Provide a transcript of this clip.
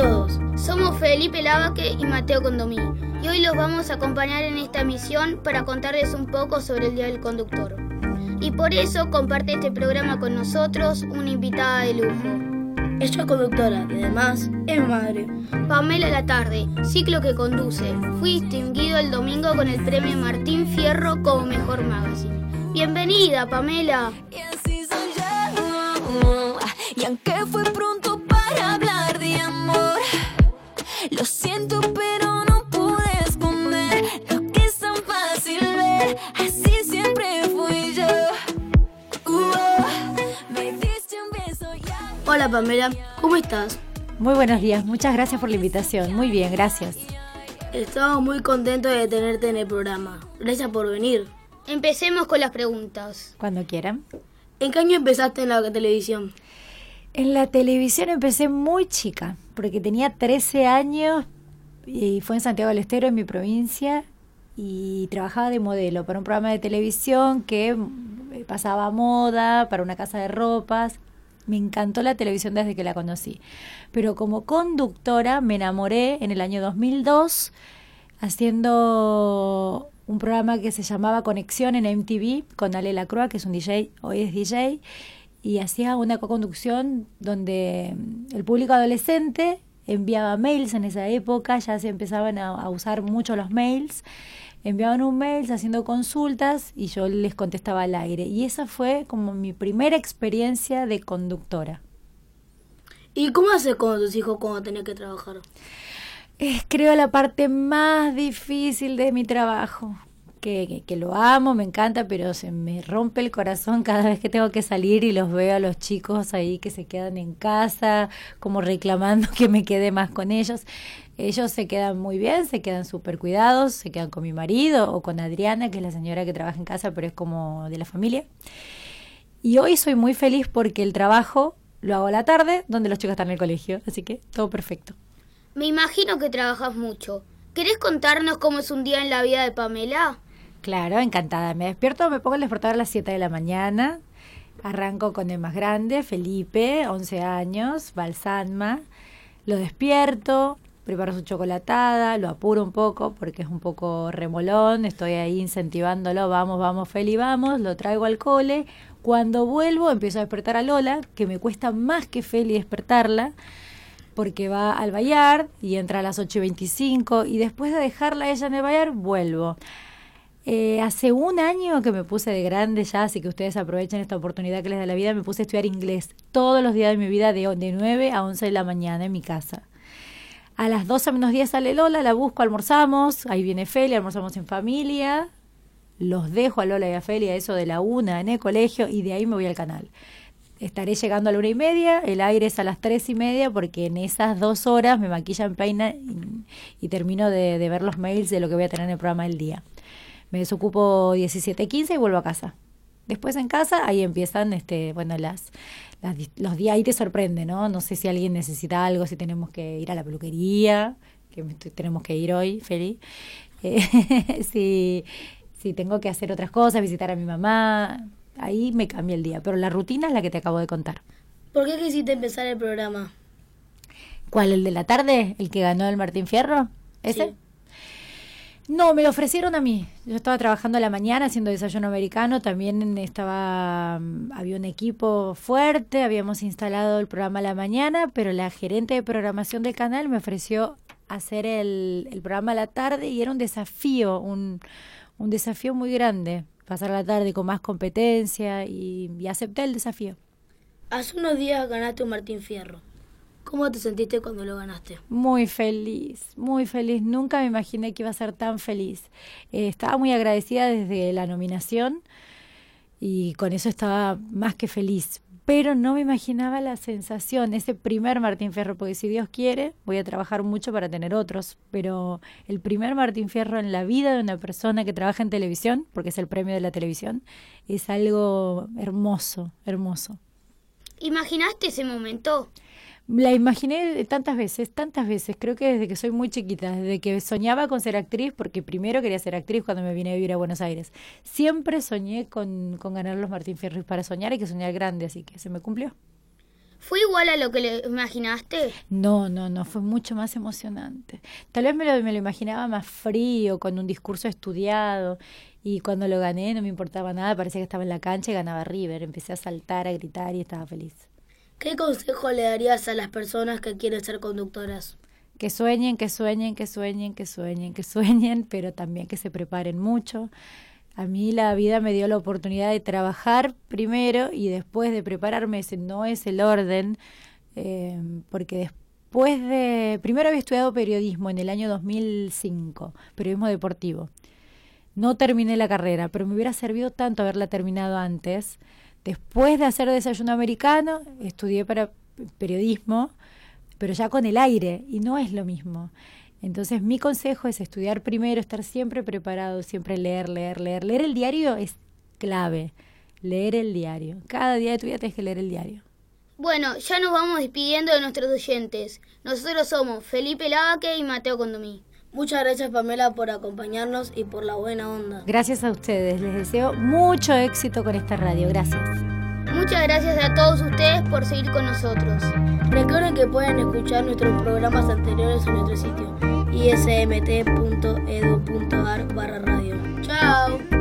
todos. Somos Felipe Lavaque y Mateo Condomí y hoy los vamos a acompañar en esta misión para contarles un poco sobre el Día del Conductor. Y por eso comparte este programa con nosotros una invitada de lujo. Ella es conductora y además es madre. Pamela La Tarde, ciclo que conduce. Fui distinguido el domingo con el premio Martín Fierro como mejor magazine. Bienvenida, Pamela. Y así soy yo. Y aunque fue pronto Hola Pamela, ¿cómo estás? Muy buenos días, muchas gracias por la invitación. Muy bien, gracias. Estamos muy contentos de tenerte en el programa. Gracias por venir. Empecemos con las preguntas. Cuando quieran. ¿En qué año empezaste en la televisión? En la televisión empecé muy chica, porque tenía 13 años y fue en Santiago del Estero, en mi provincia, y trabajaba de modelo para un programa de televisión que eh, pasaba moda, para una casa de ropas. Me encantó la televisión desde que la conocí. Pero como conductora me enamoré en el año 2002 haciendo un programa que se llamaba Conexión en MTV con Ale Lacroix, que es un DJ, hoy es DJ, y hacía una co-conducción donde el público adolescente enviaba mails en esa época, ya se empezaban a usar mucho los mails, enviaban un mail haciendo consultas y yo les contestaba al aire. Y esa fue como mi primera experiencia de conductora. ¿Y cómo haces con tus hijos cuando tenés que trabajar? Es creo la parte más difícil de mi trabajo. Que, que, que, lo amo, me encanta, pero se me rompe el corazón cada vez que tengo que salir y los veo a los chicos ahí que se quedan en casa, como reclamando que me quede más con ellos. Ellos se quedan muy bien, se quedan súper cuidados, se quedan con mi marido o con Adriana, que es la señora que trabaja en casa, pero es como de la familia. Y hoy soy muy feliz porque el trabajo lo hago a la tarde, donde los chicos están en el colegio, así que todo perfecto. Me imagino que trabajas mucho. ¿Querés contarnos cómo es un día en la vida de Pamela? Claro, encantada. Me despierto, me pongo el despertador a las 7 de la mañana. Arranco con el más grande, Felipe, 11 años, Balsanma. Lo despierto, preparo su chocolatada, lo apuro un poco porque es un poco remolón. Estoy ahí incentivándolo, vamos, vamos, Feli, vamos. Lo traigo al cole. Cuando vuelvo, empiezo a despertar a Lola, que me cuesta más que Feli despertarla porque va al Bayard y entra a las 8 y 25 y después de dejarla ella en el Bayard vuelvo. Eh, hace un año que me puse de grande ya, así que ustedes aprovechen esta oportunidad que les da la vida, me puse a estudiar inglés todos los días de mi vida de, de 9 a 11 de la mañana en mi casa. A las 12 menos 10 sale Lola, la busco, almorzamos, ahí viene Feli, almorzamos en familia, los dejo a Lola y a Feli a eso de la una en el colegio y de ahí me voy al canal estaré llegando a la una y media, el aire es a las tres y media porque en esas dos horas me maquillan, peina y, y termino de, de, ver los mails de lo que voy a tener en el programa del día. Me desocupo 17.15 y vuelvo a casa. Después en casa, ahí empiezan, este, bueno, las, las, los días ahí te sorprende, ¿no? No sé si alguien necesita algo, si tenemos que ir a la peluquería, que tenemos que ir hoy, Feli. Eh, si, si tengo que hacer otras cosas, visitar a mi mamá, ahí me cambia el día. Pero la rutina es la que te acabo de contar. ¿Por qué quisiste empezar el programa? ¿Cuál? ¿El de la tarde? ¿El que ganó el Martín Fierro? ¿Ese? Sí. No, me lo ofrecieron a mí. Yo estaba trabajando a la mañana haciendo desayuno americano. También estaba, mm, había un equipo fuerte. Habíamos instalado el programa a la mañana, pero la gerente de programación del canal me ofreció hacer el, programa a la tarde y era un desafío, un, un desafío muy grande pasar la tarde con más competencia y, y, acepté el desafío. Hace unos días ganaste un Martín Fierro. ¿Cómo te sentiste cuando lo ganaste? Muy feliz, muy feliz. Nunca me imaginé que iba a ser tan feliz. Eh, estaba muy agradecida desde la nominación y con eso estaba más que feliz. Pero no me imaginaba la sensación, ese primer Martín Fierro, porque si Dios quiere, voy a trabajar mucho para tener otros, pero el primer Martín Fierro en la vida de una persona que trabaja en televisión, porque es el premio de la televisión, es algo hermoso, hermoso. ¿Imaginaste ese momento? La imaginé tantas veces, tantas veces, creo que desde que soy muy chiquita, desde que soñaba con ser actriz, porque primero quería ser actriz cuando me vine a vivir a Buenos Aires. Siempre soñé con, con ganar los Martín Fierro para soñar hay que soñar grande, así que se me cumplió. ¿Fue igual a lo que le imaginaste? No, no, no, fue mucho más emocionante. Tal vez me lo, me lo imaginaba más frío, con un discurso estudiado, y cuando lo gané no me importaba nada, parecía que estaba en la cancha y ganaba River. Empecé a saltar, a gritar y estaba feliz. ¿Qué consejo le darías a las personas que quieren ser conductoras? Que sueñen, que sueñen, que sueñen, que sueñen, que sueñen, pero también que se preparen mucho. A mí la vida me dio la oportunidad de trabajar primero y después de prepararme, ese no es el orden, eh, porque después de, primero había estudiado periodismo en el año 2005, periodismo deportivo. No terminé la carrera, pero me hubiera servido tanto haberla terminado antes Después de hacer desayuno americano, estudié para periodismo, pero ya con el aire, y no es lo mismo. Entonces mi consejo es estudiar primero, estar siempre preparado, siempre leer, leer, leer. Leer el diario es clave, leer el diario. Cada día de tu vida tienes que leer el diario. Bueno, ya nos vamos despidiendo de nuestros oyentes. Nosotros somos Felipe Lavaque y Mateo Condomí. Muchas gracias Pamela por acompañarnos y por la buena onda. Gracias a ustedes, les deseo mucho éxito con esta radio, gracias. Muchas gracias a todos ustedes por seguir con nosotros. Recuerden que pueden escuchar nuestros programas anteriores en nuestro sitio ismt.edu.ar barra radio. Chao.